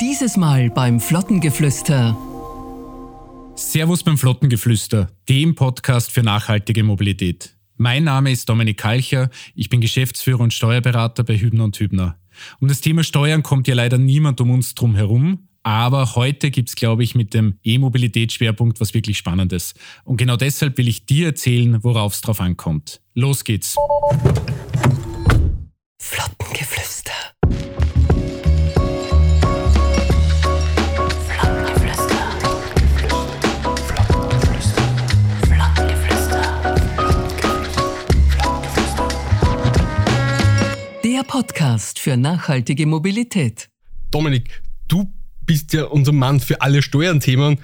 Dieses Mal beim Flottengeflüster. Servus beim Flottengeflüster, dem Podcast für nachhaltige Mobilität. Mein Name ist Dominik Kalcher, ich bin Geschäftsführer und Steuerberater bei Hübner und Hübner. Um das Thema Steuern kommt ja leider niemand um uns drum herum, aber heute gibt's, glaube ich, mit dem E-Mobilitätsschwerpunkt was wirklich Spannendes. Und genau deshalb will ich dir erzählen, worauf es drauf ankommt. Los geht's. Flottengeflüster. Der Podcast für nachhaltige Mobilität. Dominik, du bist ja unser Mann für alle Steuern-Themen,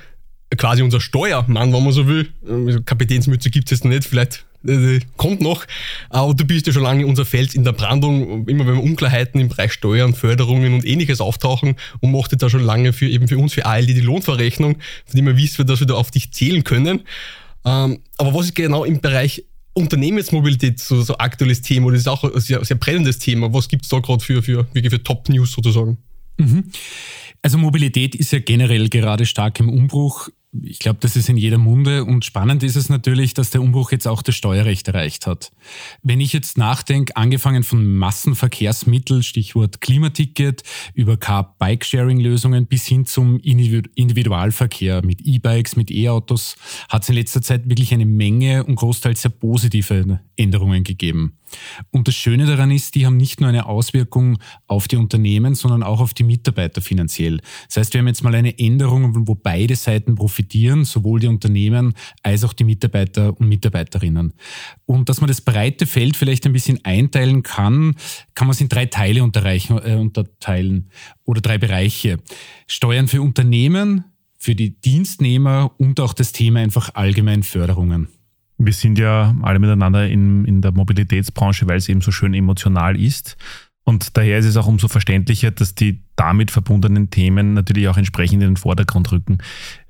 quasi unser Steuermann, wenn man so will. Also Kapitänsmütze gibt es jetzt noch nicht, vielleicht äh, kommt noch. Aber du bist ja schon lange unser Feld in der Brandung, immer wenn Unklarheiten im Bereich Steuern, Förderungen und ähnliches auftauchen und macht jetzt da schon lange für eben für uns, für ALD die Lohnverrechnung, von dem wir wissen, dass wir da auf dich zählen können. Ähm, aber was ist genau im Bereich Unternehmensmobilität so, so aktuelles Thema oder ist auch ein sehr, sehr brennendes Thema? Was gibt es da gerade für, für, für Top-News sozusagen? Mhm. Also Mobilität ist ja generell gerade stark im Umbruch. Ich glaube, das ist in jeder Munde und spannend ist es natürlich, dass der Umbruch jetzt auch das Steuerrecht erreicht hat. Wenn ich jetzt nachdenke, angefangen von Massenverkehrsmittel, Stichwort Klimaticket, über Car-Bike-Sharing-Lösungen bis hin zum Individualverkehr mit E-Bikes, mit E-Autos, hat es in letzter Zeit wirklich eine Menge und großteils sehr positive Änderungen gegeben. Und das Schöne daran ist, die haben nicht nur eine Auswirkung auf die Unternehmen, sondern auch auf die Mitarbeiter finanziell. Das heißt, wir haben jetzt mal eine Änderung, wo beide Seiten profitieren, sowohl die Unternehmen als auch die Mitarbeiter und Mitarbeiterinnen. Und dass man das breite Feld vielleicht ein bisschen einteilen kann, kann man es in drei Teile äh, unterteilen oder drei Bereiche. Steuern für Unternehmen, für die Dienstnehmer und auch das Thema einfach allgemein Förderungen. Wir sind ja alle miteinander in, in der Mobilitätsbranche, weil es eben so schön emotional ist. Und daher ist es auch umso verständlicher, dass die damit verbundenen Themen natürlich auch entsprechend in den Vordergrund rücken.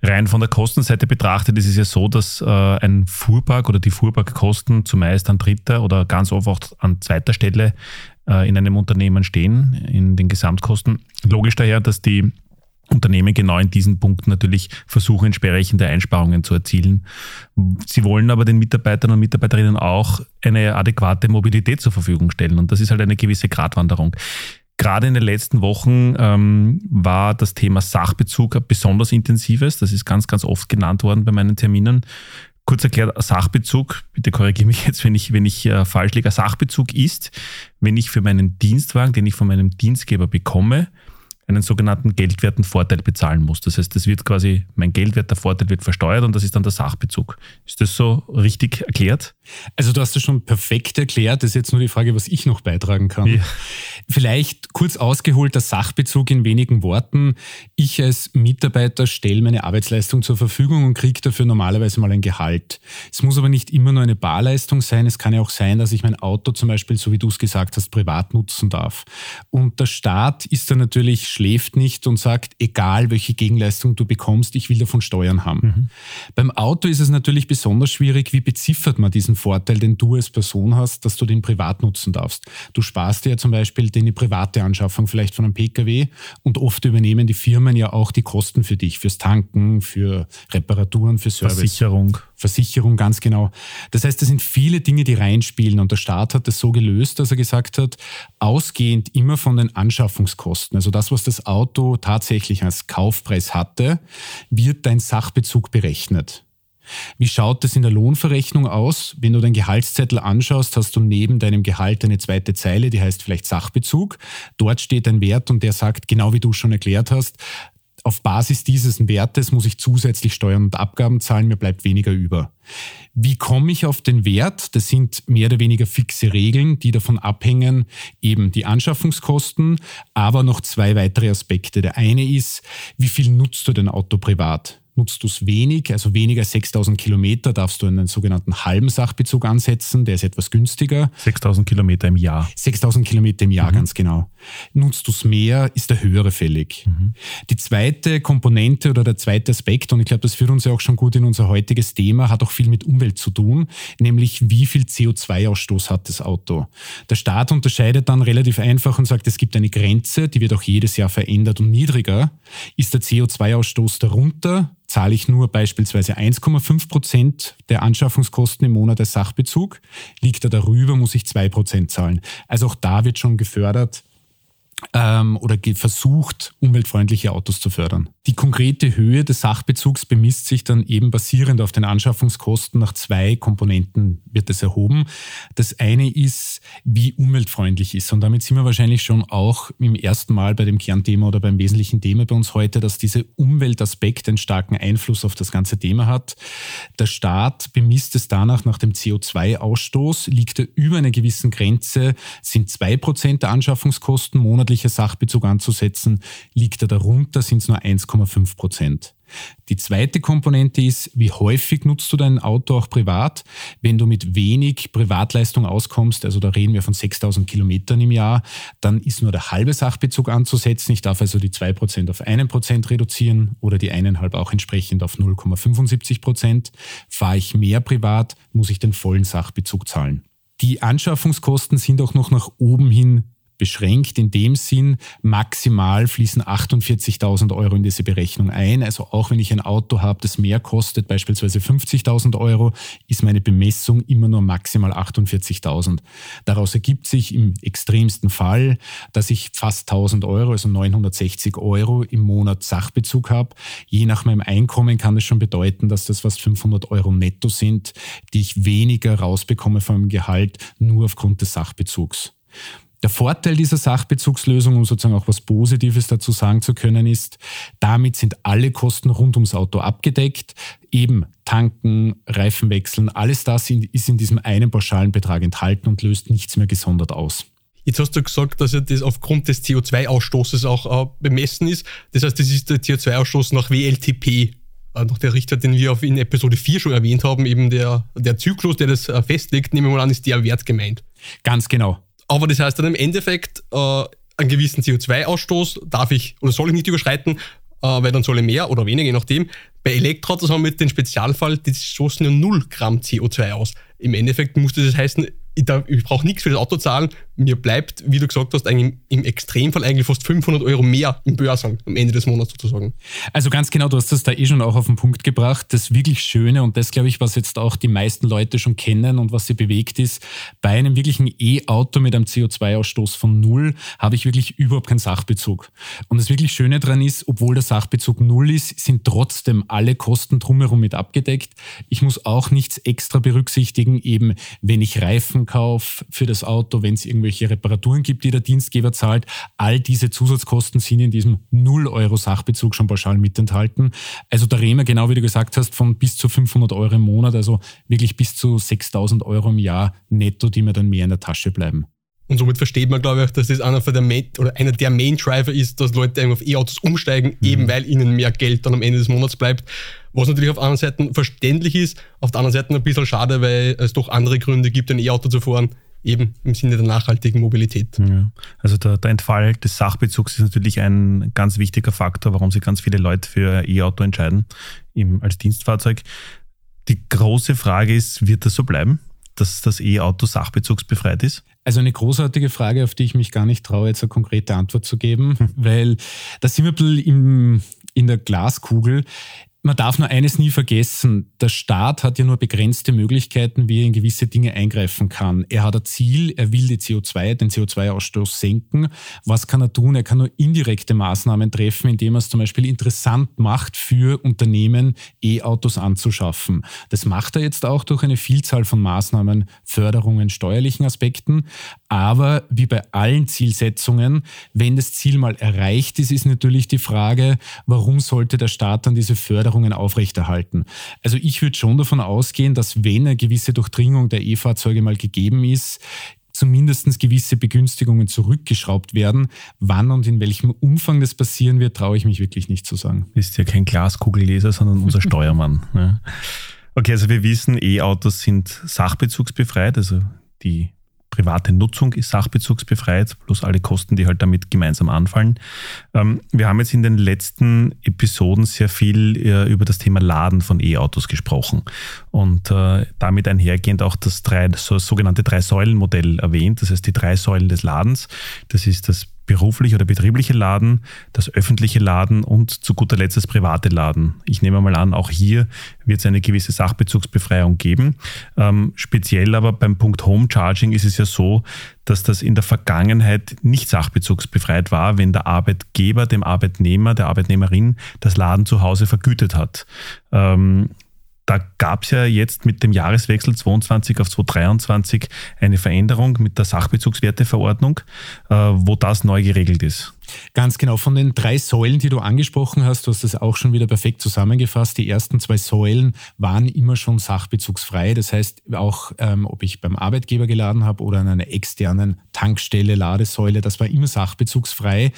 Rein von der Kostenseite betrachtet ist es ja so, dass äh, ein Fuhrpark oder die Fuhrparkkosten zumeist an dritter oder ganz oft auch an zweiter Stelle äh, in einem Unternehmen stehen, in den Gesamtkosten. Logisch daher, dass die Unternehmen genau in diesen Punkten natürlich versuchen, entsprechende Einsparungen zu erzielen. Sie wollen aber den Mitarbeitern und Mitarbeiterinnen auch eine adäquate Mobilität zur Verfügung stellen. Und das ist halt eine gewisse Gratwanderung. Gerade in den letzten Wochen ähm, war das Thema Sachbezug ein besonders intensives. Das ist ganz, ganz oft genannt worden bei meinen Terminen. Kurz erklärt, Sachbezug, bitte korrigiere mich jetzt, wenn ich, wenn ich äh, falsch liege. Sachbezug ist, wenn ich für meinen Dienstwagen, den ich von meinem Dienstgeber bekomme, einen sogenannten geldwerten Vorteil bezahlen muss. Das heißt, das wird quasi, mein geldwerter Vorteil wird versteuert und das ist dann der Sachbezug. Ist das so richtig erklärt? Also du hast das schon perfekt erklärt. Das ist jetzt nur die Frage, was ich noch beitragen kann. Ja. Vielleicht kurz ausgeholt der Sachbezug in wenigen Worten. Ich als Mitarbeiter stelle meine Arbeitsleistung zur Verfügung und kriege dafür normalerweise mal ein Gehalt. Es muss aber nicht immer nur eine Barleistung sein. Es kann ja auch sein, dass ich mein Auto zum Beispiel, so wie du es gesagt hast, privat nutzen darf. Und der Staat ist dann natürlich schläft nicht und sagt, egal welche Gegenleistung du bekommst, ich will davon Steuern haben. Mhm. Beim Auto ist es natürlich besonders schwierig, wie beziffert man diesen Vorteil, den du als Person hast, dass du den privat nutzen darfst. Du sparst dir ja zum Beispiel deine private Anschaffung vielleicht von einem Pkw und oft übernehmen die Firmen ja auch die Kosten für dich, fürs Tanken, für Reparaturen, für Service. Versicherung. Versicherung, ganz genau. Das heißt, es sind viele Dinge, die reinspielen und der Staat hat das so gelöst, dass er gesagt hat, ausgehend immer von den Anschaffungskosten, also das, was das Auto tatsächlich als Kaufpreis hatte, wird dein Sachbezug berechnet. Wie schaut das in der Lohnverrechnung aus? Wenn du deinen Gehaltszettel anschaust, hast du neben deinem Gehalt eine zweite Zeile, die heißt vielleicht Sachbezug. Dort steht ein Wert und der sagt, genau wie du schon erklärt hast, auf Basis dieses Wertes muss ich zusätzlich Steuern und Abgaben zahlen, mir bleibt weniger über. Wie komme ich auf den Wert? Das sind mehr oder weniger fixe Regeln, die davon abhängen, eben die Anschaffungskosten, aber noch zwei weitere Aspekte. Der eine ist, wie viel nutzt du dein Auto privat? Nutzt du es wenig, also weniger als 6000 Kilometer, darfst du einen sogenannten halben Sachbezug ansetzen, der ist etwas günstiger. 6000 Kilometer im Jahr. 6000 Kilometer im Jahr, mhm. ganz genau. Nutzt du es mehr, ist der höhere fällig. Mhm. Die zweite Komponente oder der zweite Aspekt, und ich glaube, das führt uns ja auch schon gut in unser heutiges Thema, hat auch viel mit Umwelt zu tun, nämlich wie viel CO2-Ausstoß hat das Auto. Der Staat unterscheidet dann relativ einfach und sagt, es gibt eine Grenze, die wird auch jedes Jahr verändert und niedriger. Ist der CO2-Ausstoß darunter, zahle ich nur beispielsweise 1,5 Prozent der Anschaffungskosten im Monat als Sachbezug. Liegt er darüber, muss ich 2 Prozent zahlen. Also auch da wird schon gefördert, ähm, oder versucht, umweltfreundliche Autos zu fördern. Die konkrete Höhe des Sachbezugs bemisst sich dann eben basierend auf den Anschaffungskosten. Nach zwei Komponenten wird es erhoben. Das eine ist, wie umweltfreundlich ist. Und damit sind wir wahrscheinlich schon auch im ersten Mal bei dem Kernthema oder beim wesentlichen Thema bei uns heute, dass dieser Umweltaspekt einen starken Einfluss auf das ganze Thema hat. Der Staat bemisst es danach nach dem CO2-Ausstoß. Liegt er über einer gewissen Grenze, sind zwei Prozent der Anschaffungskosten monatlich monatlicher Sachbezug anzusetzen. Liegt er darunter, sind es nur 1,5 Prozent. Die zweite Komponente ist, wie häufig nutzt du dein Auto auch privat? Wenn du mit wenig Privatleistung auskommst, also da reden wir von 6000 Kilometern im Jahr, dann ist nur der halbe Sachbezug anzusetzen. Ich darf also die 2% auf 1% reduzieren oder die 1,5 auch entsprechend auf 0,75%. Fahre ich mehr privat, muss ich den vollen Sachbezug zahlen. Die Anschaffungskosten sind auch noch nach oben hin beschränkt in dem Sinn, maximal fließen 48.000 Euro in diese Berechnung ein. Also auch wenn ich ein Auto habe, das mehr kostet, beispielsweise 50.000 Euro, ist meine Bemessung immer nur maximal 48.000. Daraus ergibt sich im extremsten Fall, dass ich fast 1.000 Euro, also 960 Euro im Monat Sachbezug habe. Je nach meinem Einkommen kann das schon bedeuten, dass das fast 500 Euro netto sind, die ich weniger rausbekomme meinem Gehalt, nur aufgrund des Sachbezugs. Der Vorteil dieser Sachbezugslösung, um sozusagen auch was Positives dazu sagen zu können, ist, damit sind alle Kosten rund ums Auto abgedeckt. Eben tanken, Reifen wechseln, alles das ist in diesem einen pauschalen Betrag enthalten und löst nichts mehr gesondert aus. Jetzt hast du gesagt, dass ja das aufgrund des CO2-Ausstoßes auch äh, bemessen ist. Das heißt, das ist der CO2-Ausstoß nach WLTP, äh, nach der Richter, den wir in Episode 4 schon erwähnt haben, eben der, der Zyklus, der das äh, festlegt, nehmen wir mal an, ist der Wert gemeint. Ganz genau. Aber das heißt dann im Endeffekt, äh, einen gewissen CO2-Ausstoß darf ich oder soll ich nicht überschreiten, äh, weil dann soll ich mehr oder weniger, je nachdem. Bei Elektroautos haben wir dem Spezialfall, die stoßen ja 0 Gramm CO2 aus. Im Endeffekt muss das heißen, ich, ich brauche nichts für das Auto zahlen. Mir bleibt, wie du gesagt hast, eigentlich im Extremfall eigentlich fast 500 Euro mehr im Börsen am Ende des Monats sozusagen. Also ganz genau, du hast das da eh schon auch auf den Punkt gebracht. Das wirklich Schöne und das, glaube ich, was jetzt auch die meisten Leute schon kennen und was sie bewegt ist, bei einem wirklichen E-Auto mit einem CO2-Ausstoß von null habe ich wirklich überhaupt keinen Sachbezug. Und das wirklich Schöne daran ist, obwohl der Sachbezug null ist, sind trotzdem alle Kosten drumherum mit abgedeckt. Ich muss auch nichts extra berücksichtigen, eben wenn ich Reifen Warenkauf für das Auto, wenn es irgendwelche Reparaturen gibt, die der Dienstgeber zahlt. All diese Zusatzkosten sind in diesem 0 Euro Sachbezug schon pauschal mit enthalten. Also da reden wir, genau wie du gesagt hast, von bis zu 500 Euro im Monat, also wirklich bis zu 6000 Euro im Jahr netto, die mir dann mehr in der Tasche bleiben. Und somit versteht man, glaube ich, dass das einer, der Main, oder einer der Main Driver ist, dass Leute auf E-Autos umsteigen, mhm. eben weil ihnen mehr Geld dann am Ende des Monats bleibt. Was natürlich auf der anderen Seite verständlich ist, auf der anderen Seite ein bisschen schade, weil es doch andere Gründe gibt, ein E-Auto zu fahren, eben im Sinne der nachhaltigen Mobilität. Ja. Also der, der, Entfall des Sachbezugs ist natürlich ein ganz wichtiger Faktor, warum sich ganz viele Leute für E-Auto entscheiden im, als Dienstfahrzeug. Die große Frage ist, wird das so bleiben, dass das E-Auto sachbezugsbefreit ist? Also eine großartige Frage, auf die ich mich gar nicht traue, jetzt eine konkrete Antwort zu geben, hm. weil da sind wir ein bisschen im, in der Glaskugel. Man darf nur eines nie vergessen. Der Staat hat ja nur begrenzte Möglichkeiten, wie er in gewisse Dinge eingreifen kann. Er hat ein Ziel, er will die CO2, den CO2-Ausstoß senken. Was kann er tun? Er kann nur indirekte Maßnahmen treffen, indem er es zum Beispiel interessant macht für Unternehmen, E-Autos anzuschaffen. Das macht er jetzt auch durch eine Vielzahl von Maßnahmen, Förderungen, steuerlichen Aspekten. Aber wie bei allen Zielsetzungen, wenn das Ziel mal erreicht ist, ist natürlich die Frage, warum sollte der Staat dann diese Förderungen aufrechterhalten? Also ich würde schon davon ausgehen, dass wenn eine gewisse Durchdringung der E-Fahrzeuge mal gegeben ist, zumindest gewisse Begünstigungen zurückgeschraubt werden. Wann und in welchem Umfang das passieren wird, traue ich mich wirklich nicht zu sagen. Ist ja kein Glaskugelleser, sondern unser Steuermann. Ja. Okay, also wir wissen, E-Autos sind sachbezugsbefreit, also die private Nutzung ist sachbezugsbefreit, plus alle Kosten, die halt damit gemeinsam anfallen. Ähm, wir haben jetzt in den letzten Episoden sehr viel äh, über das Thema Laden von E-Autos gesprochen und äh, damit einhergehend auch das, drei, so, sogenannte Drei-Säulen-Modell erwähnt, das heißt die drei Säulen des Ladens. Das ist das berufliche oder betriebliche Laden, das öffentliche Laden und zu guter Letzt das private Laden. Ich nehme mal an, auch hier wird es eine gewisse Sachbezugsbefreiung geben. Ähm, speziell aber beim Punkt Home Charging ist es ja so, dass das in der Vergangenheit nicht sachbezugsbefreit war, wenn der Arbeitgeber dem Arbeitnehmer, der Arbeitnehmerin das Laden zu Hause vergütet hat. Ähm, da gab es ja jetzt mit dem Jahreswechsel 22 auf 2023 eine Veränderung mit der Sachbezugswerteverordnung, äh, wo das neu geregelt ist. Ganz genau. Von den drei Säulen, die du angesprochen hast, du hast das auch schon wieder perfekt zusammengefasst. Die ersten zwei Säulen waren immer schon sachbezugsfrei. Das heißt, auch ähm, ob ich beim Arbeitgeber geladen habe oder an einer externen Tankstelle, Ladesäule, das war immer sachbezugsfrei.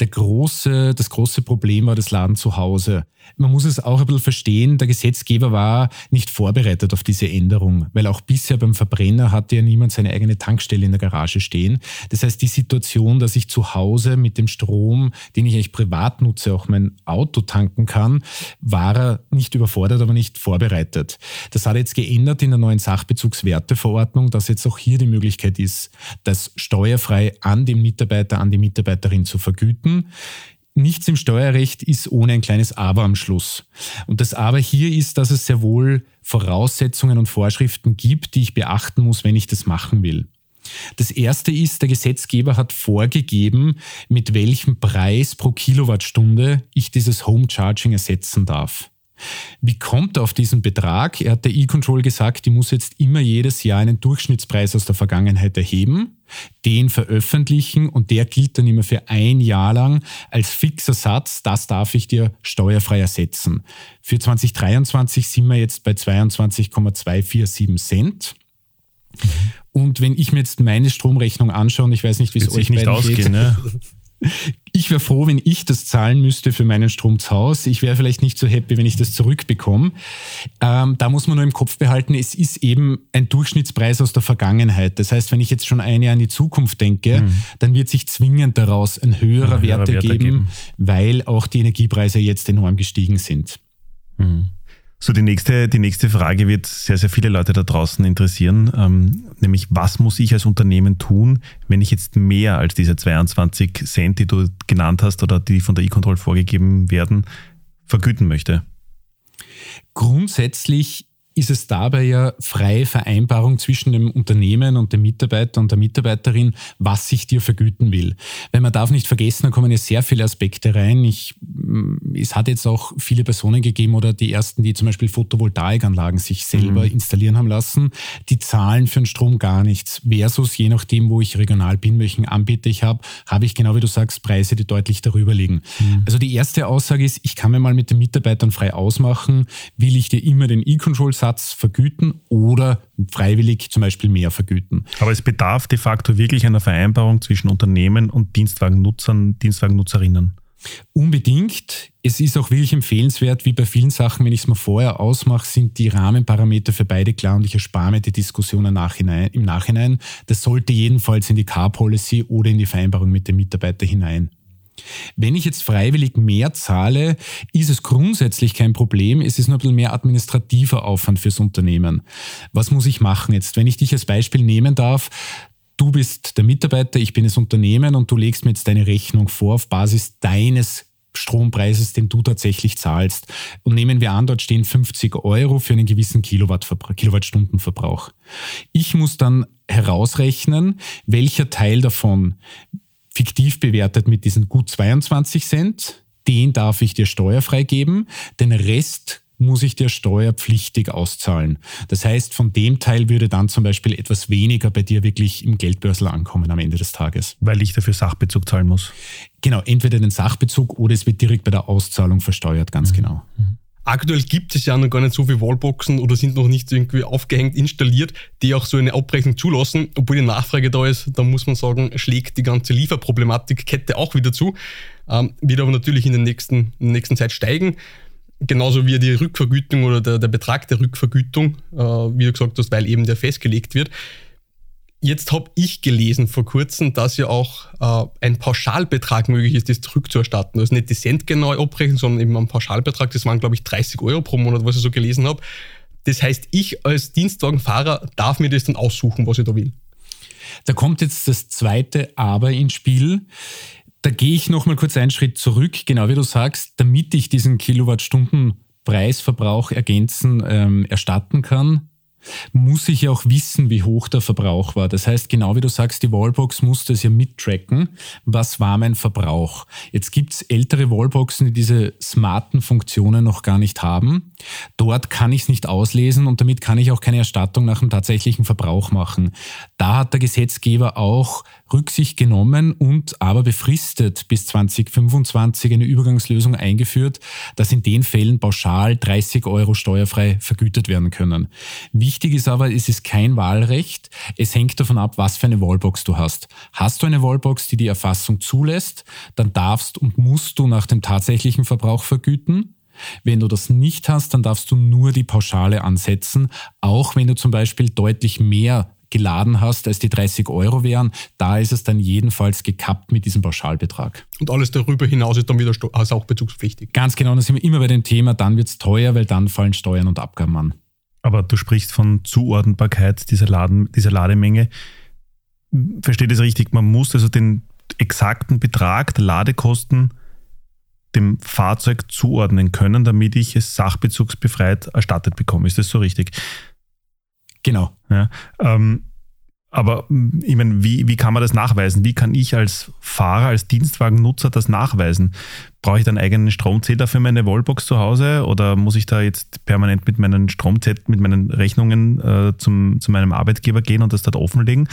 Der große, das große Problem war das Laden zu Hause. Man muss es auch ein bisschen verstehen, der Gesetzgeber war nicht vorbereitet auf diese Änderung, weil auch bisher beim Verbrenner hatte ja niemand seine eigene Tankstelle in der Garage stehen. Das heißt, die Situation, dass ich zu Hause mit dem Strom, den ich eigentlich privat nutze, auch mein Auto tanken kann, war er nicht überfordert, aber nicht vorbereitet. Das hat jetzt geändert in der neuen Sachbezugswerteverordnung, dass jetzt auch hier die Möglichkeit ist, das steuerfrei an den Mitarbeiter, an die Mitarbeiterin zu vergüten. Nichts im Steuerrecht ist ohne ein kleines Aber am Schluss. Und das Aber hier ist, dass es sehr wohl Voraussetzungen und Vorschriften gibt, die ich beachten muss, wenn ich das machen will. Das erste ist, der Gesetzgeber hat vorgegeben, mit welchem Preis pro Kilowattstunde ich dieses Home Charging ersetzen darf. Wie kommt er auf diesen Betrag? Er hat der E-Control gesagt, die muss jetzt immer jedes Jahr einen Durchschnittspreis aus der Vergangenheit erheben, den veröffentlichen und der gilt dann immer für ein Jahr lang als fixer Satz. Das darf ich dir steuerfrei ersetzen. Für 2023 sind wir jetzt bei 22,247 Cent. Und wenn ich mir jetzt meine Stromrechnung anschaue, und ich weiß nicht, wie es euch nicht ausgehen, geht, ne? Ich wäre froh, wenn ich das zahlen müsste für meinen Strom zu Hause. Ich wäre vielleicht nicht so happy, wenn ich das zurückbekomme. Ähm, da muss man nur im Kopf behalten, es ist eben ein Durchschnittspreis aus der Vergangenheit. Das heißt, wenn ich jetzt schon ein Jahr in die Zukunft denke, mhm. dann wird sich zwingend daraus ein höherer ja, Wert ergeben, weil auch die Energiepreise jetzt enorm gestiegen sind. Mhm. So, die nächste, die nächste Frage wird sehr, sehr viele Leute da draußen interessieren, ähm, nämlich was muss ich als Unternehmen tun, wenn ich jetzt mehr als diese 22 Cent, die du genannt hast oder die von der E-Control vorgegeben werden, vergüten möchte? Grundsätzlich ist es dabei ja freie Vereinbarung zwischen dem Unternehmen und dem Mitarbeiter und der Mitarbeiterin, was sich dir vergüten will. Weil man darf nicht vergessen, da kommen ja sehr viele Aspekte rein. Ich, mm, es hat jetzt auch viele Personen gegeben oder die ersten, die zum Beispiel Photovoltaikanlagen sich selber mhm. installieren haben lassen, die zahlen für den Strom gar nichts. Versus je nachdem, wo ich regional bin, welchen Anbieter ich habe, habe ich genau wie du sagst, Preise, die deutlich darüber liegen. Mhm. Also die erste Aussage ist, ich kann mir mal mit den Mitarbeitern frei ausmachen, will ich dir immer den E-Control Satz vergüten oder freiwillig zum Beispiel mehr vergüten. Aber es bedarf de facto wirklich einer Vereinbarung zwischen Unternehmen und Dienstwagennutzern, Dienstwagennutzerinnen. Unbedingt. Es ist auch wirklich empfehlenswert, wie bei vielen Sachen, wenn ich es mal vorher ausmache, sind die Rahmenparameter für beide klar und ich erspare mir die Diskussion im Nachhinein. Im Nachhinein. Das sollte jedenfalls in die Car-Policy oder in die Vereinbarung mit dem Mitarbeiter hinein. Wenn ich jetzt freiwillig mehr zahle, ist es grundsätzlich kein Problem. Es ist nur ein bisschen mehr administrativer Aufwand fürs Unternehmen. Was muss ich machen jetzt? Wenn ich dich als Beispiel nehmen darf, du bist der Mitarbeiter, ich bin das Unternehmen und du legst mir jetzt deine Rechnung vor auf Basis deines Strompreises, den du tatsächlich zahlst. Und nehmen wir an, dort stehen 50 Euro für einen gewissen Kilowattstundenverbrauch. Ich muss dann herausrechnen, welcher Teil davon fiktiv bewertet mit diesen gut 22 Cent. Den darf ich dir steuerfrei geben. Den Rest muss ich dir steuerpflichtig auszahlen. Das heißt, von dem Teil würde dann zum Beispiel etwas weniger bei dir wirklich im Geldbörsel ankommen am Ende des Tages. Weil ich dafür Sachbezug zahlen muss. Genau, entweder den Sachbezug oder es wird direkt bei der Auszahlung versteuert, ganz mhm. genau. Mhm. Aktuell gibt es ja noch gar nicht so viele Wallboxen oder sind noch nicht irgendwie aufgehängt, installiert, die auch so eine Abrechnung zulassen. Obwohl die Nachfrage da ist, da muss man sagen, schlägt die ganze Lieferproblematik-Kette auch wieder zu. Ähm, wird aber natürlich in, den nächsten, der nächsten Zeit steigen. Genauso wie die Rückvergütung oder der, der Betrag der Rückvergütung, äh, wie du gesagt hast, weil eben der festgelegt wird. Jetzt habe ich gelesen vor kurzem, dass ja auch äh, ein Pauschalbetrag möglich ist, das zurückzuerstatten. Also nicht die centgenaue Abrechnung, sondern eben ein Pauschalbetrag. Das waren, glaube ich, 30 Euro pro Monat, was ich so gelesen habe. Das heißt, ich als Dienstwagenfahrer darf mir das dann aussuchen, was ich da will. Da kommt jetzt das zweite Aber ins Spiel. Da gehe ich nochmal kurz einen Schritt zurück, genau wie du sagst, damit ich diesen Kilowattstunden Preisverbrauch ergänzen, ähm, erstatten kann, muss ich ja auch wissen, wie hoch der Verbrauch war. Das heißt, genau wie du sagst, die Wallbox muss das ja mittracken. Was war mein Verbrauch? Jetzt gibt's ältere Wallboxen, die diese smarten Funktionen noch gar nicht haben. Dort kann ich es nicht auslesen und damit kann ich auch keine Erstattung nach dem tatsächlichen Verbrauch machen. Da hat der Gesetzgeber auch Rücksicht genommen und aber befristet bis 2025 eine Übergangslösung eingeführt, dass in den Fällen pauschal 30 Euro steuerfrei vergütet werden können. Wichtig ist aber, es ist kein Wahlrecht. Es hängt davon ab, was für eine Wallbox du hast. Hast du eine Wallbox, die die Erfassung zulässt, dann darfst und musst du nach dem tatsächlichen Verbrauch vergüten. Wenn du das nicht hast, dann darfst du nur die Pauschale ansetzen, auch wenn du zum Beispiel deutlich mehr geladen hast, als die 30 Euro wären. Da ist es dann jedenfalls gekappt mit diesem Pauschalbetrag. Und alles darüber hinaus ist dann wieder also auch bezugspflichtig. Ganz genau, da sind wir immer bei dem Thema, dann wird es teuer, weil dann fallen Steuern und Abgaben an. Aber du sprichst von Zuordnbarkeit dieser, Laden, dieser Lademenge. Versteht das richtig? Man muss also den exakten Betrag der Ladekosten dem Fahrzeug zuordnen können, damit ich es sachbezugsbefreit erstattet bekomme. Ist das so richtig? Genau. Ja, ähm, aber ich meine, wie, wie kann man das nachweisen? Wie kann ich als Fahrer, als Dienstwagennutzer das nachweisen? Brauche ich dann einen eigenen Stromzähler für meine Wallbox zu Hause oder muss ich da jetzt permanent mit meinen Stromzetteln, mit meinen Rechnungen äh, zum, zu meinem Arbeitgeber gehen und das dort offenlegen?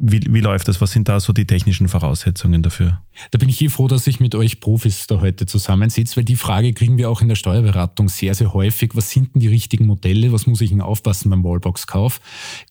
Wie, wie läuft das? Was sind da so die technischen Voraussetzungen dafür? Da bin ich eh froh, dass ich mit euch Profis da heute zusammensitze, weil die Frage kriegen wir auch in der Steuerberatung sehr, sehr häufig. Was sind denn die richtigen Modelle? Was muss ich denn aufpassen beim Wallbox-Kauf?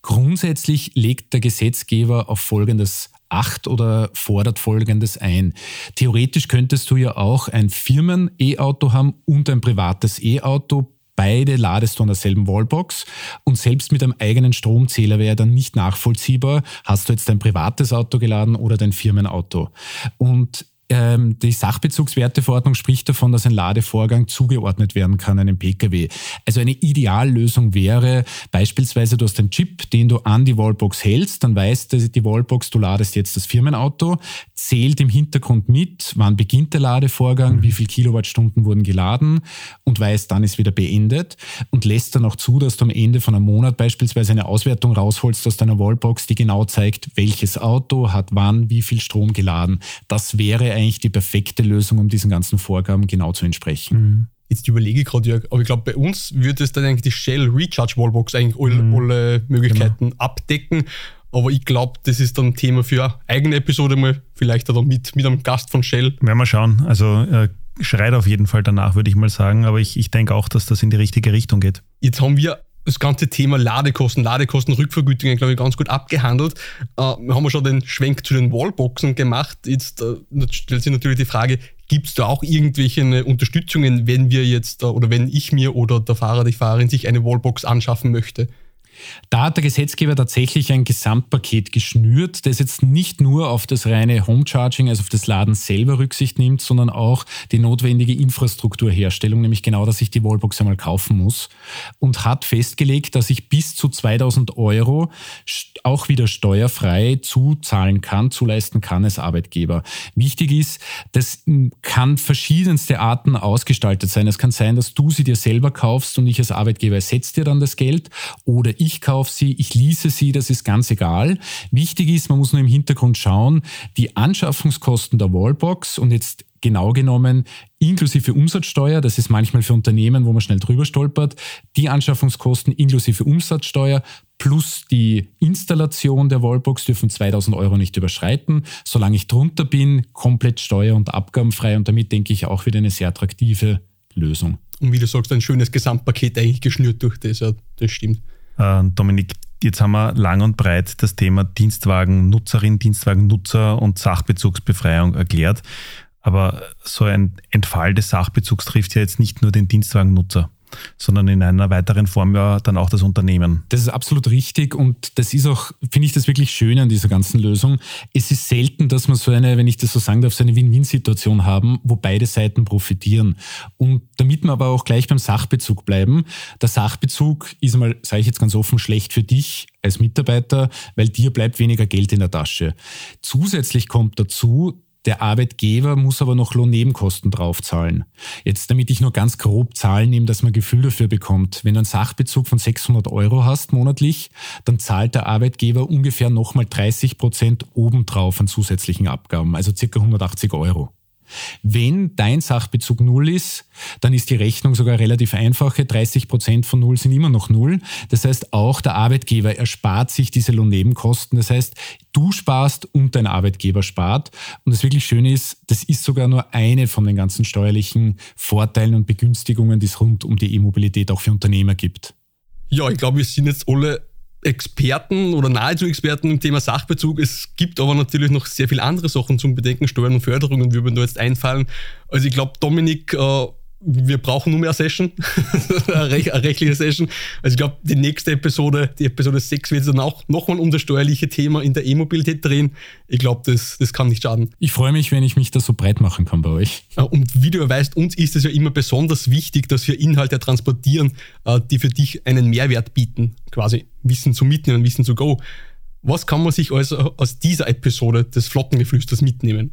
Grundsätzlich legt der Gesetzgeber auf Folgendes Acht oder fordert Folgendes ein. Theoretisch könntest du ja auch ein Firmen-E-Auto haben und ein privates E-Auto beide ladest du an derselben Wallbox und selbst mit einem eigenen Stromzähler wäre dann nicht nachvollziehbar, hast du jetzt dein privates Auto geladen oder dein Firmenauto. Und ähm, die Sachbezugswerteverordnung spricht davon, dass ein Ladevorgang zugeordnet werden kann einem Pkw. Also eine Ideallösung wäre beispielsweise, du hast einen Chip, den du an die Wallbox hältst, dann weiß die Wallbox, du ladest jetzt das Firmenauto, zählt im Hintergrund mit, wann beginnt der Ladevorgang, mhm. wie viel Kilowattstunden wurden geladen und weiß, dann ist wieder beendet und lässt dann auch zu, dass du am Ende von einem Monat beispielsweise eine Auswertung rausholst aus deiner Wallbox, die genau zeigt, welches Auto hat wann wie viel Strom geladen. Das wäre eigentlich die perfekte Lösung, um diesen ganzen Vorgaben genau zu entsprechen. Mhm. Jetzt überlege ich gerade, Jörg, aber ich glaube, bei uns würde es dann eigentlich die Shell Recharge Wallbox eigentlich alle, mhm. alle Möglichkeiten genau. abdecken. Aber ich glaube, das ist dann Thema für eine eigene Episode mal, vielleicht auch mit, mit einem Gast von Shell. Werden wir schauen. Also äh, schreit auf jeden Fall danach, würde ich mal sagen. Aber ich, ich denke auch, dass das in die richtige Richtung geht. Jetzt haben wir das ganze Thema Ladekosten, Ladekostenrückvergütungen, glaube ich, ganz gut abgehandelt. Äh, wir haben ja schon den Schwenk zu den Wallboxen gemacht. Jetzt äh, stellt sich natürlich die Frage, gibt es da auch irgendwelche äh, Unterstützungen, wenn wir jetzt äh, oder wenn ich mir oder der Fahrer, die Fahrerin sich eine Wallbox anschaffen möchte? Da hat der Gesetzgeber tatsächlich ein Gesamtpaket geschnürt, das jetzt nicht nur auf das reine Home-Charging, also auf das Laden selber Rücksicht nimmt, sondern auch die notwendige Infrastrukturherstellung, nämlich genau, dass ich die Wallbox einmal kaufen muss und hat festgelegt, dass ich bis zu 2000 Euro auch wieder steuerfrei zuzahlen kann, zuleisten kann als Arbeitgeber. Wichtig ist, das kann verschiedenste Arten ausgestaltet sein. Es kann sein, dass du sie dir selber kaufst und ich als Arbeitgeber ersetze dir dann das Geld oder ich ich kaufe sie, ich lease sie, das ist ganz egal. Wichtig ist, man muss nur im Hintergrund schauen, die Anschaffungskosten der Wallbox und jetzt genau genommen inklusive Umsatzsteuer, das ist manchmal für Unternehmen, wo man schnell drüber stolpert, die Anschaffungskosten inklusive Umsatzsteuer plus die Installation der Wallbox dürfen 2000 Euro nicht überschreiten. Solange ich drunter bin, komplett steuer- und abgabenfrei und damit denke ich auch wieder eine sehr attraktive Lösung. und wie du sagst, ein schönes Gesamtpaket eigentlich geschnürt durch das. Ja, das stimmt. Äh, Dominik, jetzt haben wir lang und breit das Thema Dienstwagen-Nutzerin, Dienstwagen-Nutzer und Sachbezugsbefreiung erklärt. Aber so ein Entfall des Sachbezugs trifft ja jetzt nicht nur den Dienstwagennutzer sondern in einer weiteren Form ja dann auch das Unternehmen. Das ist absolut richtig und das ist auch, finde ich das wirklich schön an dieser ganzen Lösung. Es ist selten, dass man so eine, wenn ich das so sagen darf, so eine Win-Win-Situation haben, wo beide Seiten profitieren. Und damit wir aber auch gleich beim Sachbezug bleiben, der Sachbezug ist mal, sage ich jetzt ganz offen, schlecht für dich als Mitarbeiter, weil dir bleibt weniger Geld in der Tasche. Zusätzlich kommt dazu, der Arbeitgeber muss aber noch Lohnnebenkosten draufzahlen. Jetzt, damit ich nur ganz grob Zahlen nehme, dass man Gefühl dafür bekommt. Wenn du einen Sachbezug von 600 Euro hast monatlich, dann zahlt der Arbeitgeber ungefähr nochmal 30 Prozent obendrauf an zusätzlichen Abgaben, also circa 180 Euro. Wenn dein Sachbezug null ist, dann ist die Rechnung sogar relativ einfache. 30 Prozent von null sind immer noch null. Das heißt, auch der Arbeitgeber erspart sich diese Lohnnebenkosten. Das heißt, du sparst und dein Arbeitgeber spart. Und das wirklich Schöne ist, das ist sogar nur eine von den ganzen steuerlichen Vorteilen und Begünstigungen, die es rund um die E-Mobilität auch für Unternehmer gibt. Ja, ich glaube, wir sind jetzt alle Experten oder nahezu Experten im Thema Sachbezug. Es gibt aber natürlich noch sehr viele andere Sachen zum Bedenken, Steuern und Förderungen würden da jetzt einfallen. Also ich glaube, Dominik äh, wir brauchen nur mehr Session, eine, rechtliche Session. Also ich glaube, die nächste Episode, die Episode 6, wird dann auch nochmal um das steuerliche Thema in der E-Mobilität drehen. Ich glaube, das, das kann nicht schaden. Ich freue mich, wenn ich mich da so breit machen kann bei euch. Und wie du weißt, uns ist es ja immer besonders wichtig, dass wir Inhalte transportieren, äh, die für dich einen Mehrwert bieten. Quasi Wissen zu mitnehmen, Wissen zu go. Was kann man sich also aus dieser Episode des Flottengeflüsters mitnehmen?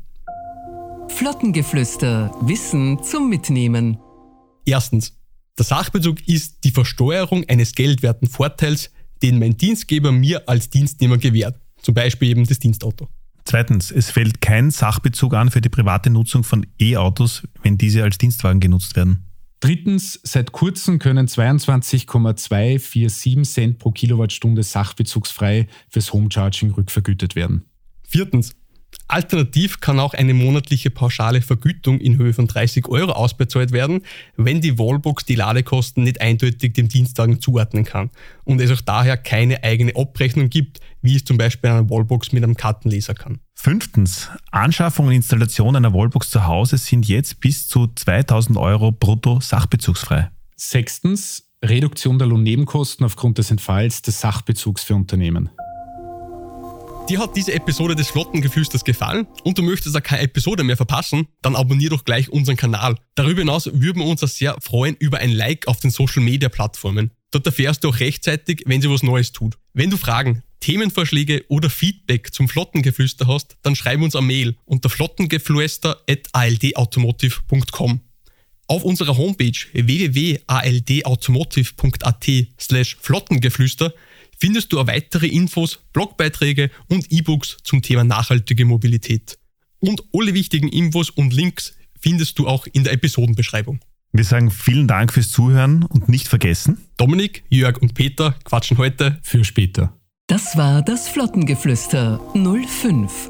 Flottengeflüster. Wissen zum Mitnehmen. Erstens. Der Sachbezug ist die Versteuerung eines geldwerten Vorteils, den mein Dienstgeber mir als Dienstnehmer gewährt. Zum Beispiel eben das Dienstauto. Zweitens, es fällt kein Sachbezug an für die private Nutzung von E-Autos, wenn diese als Dienstwagen genutzt werden. Drittens, seit kurzem können 22,247 Cent pro Kilowattstunde sachbezugsfrei fürs Homecharging rückvergütet werden. Viertens, Alternativ kann auch eine monatliche pauschale Vergütung in Höhe von 30 Euro ausbezahlt werden, wenn die Wallbox die Ladekosten nicht eindeutig dem Dienstwagen zuordnen kann und es auch daher keine eigene Abrechnung gibt, wie es zum Beispiel eine Wallbox mit einem Kartenleser kann. Fünftens. Anschaffung und Installation einer Wallbox zu Hause sind jetzt bis zu 2000 Euro brutto sachbezugsfrei. Sechstens. Reduktion der Lohnnebenkosten aufgrund des Entfalls des Sachbezugs für Unternehmen. Dir hat diese Episode des Flottengeflüsters gefallen und du möchtest auch keine Episode mehr verpassen, dann abonnier doch gleich unseren Kanal. Darüber hinaus würden wir uns auch sehr freuen über ein Like auf den Social Media Plattformen. Dort erfährst du auch rechtzeitig, wenn sie was Neues tut. Wenn du Fragen, Themenvorschläge oder Feedback zum Flottengeflüster hast, dann schreib uns eine Mail unter flottengeflüster.aldautomotive.com. Auf unserer Homepage www.aldautomotive.at slash Flottengeflüster findest du auch weitere Infos, Blogbeiträge und E-Books zum Thema nachhaltige Mobilität. Und alle wichtigen Infos und Links findest du auch in der Episodenbeschreibung. Wir sagen vielen Dank fürs Zuhören und nicht vergessen, Dominik, Jörg und Peter quatschen heute für später. Das war das Flottengeflüster 05.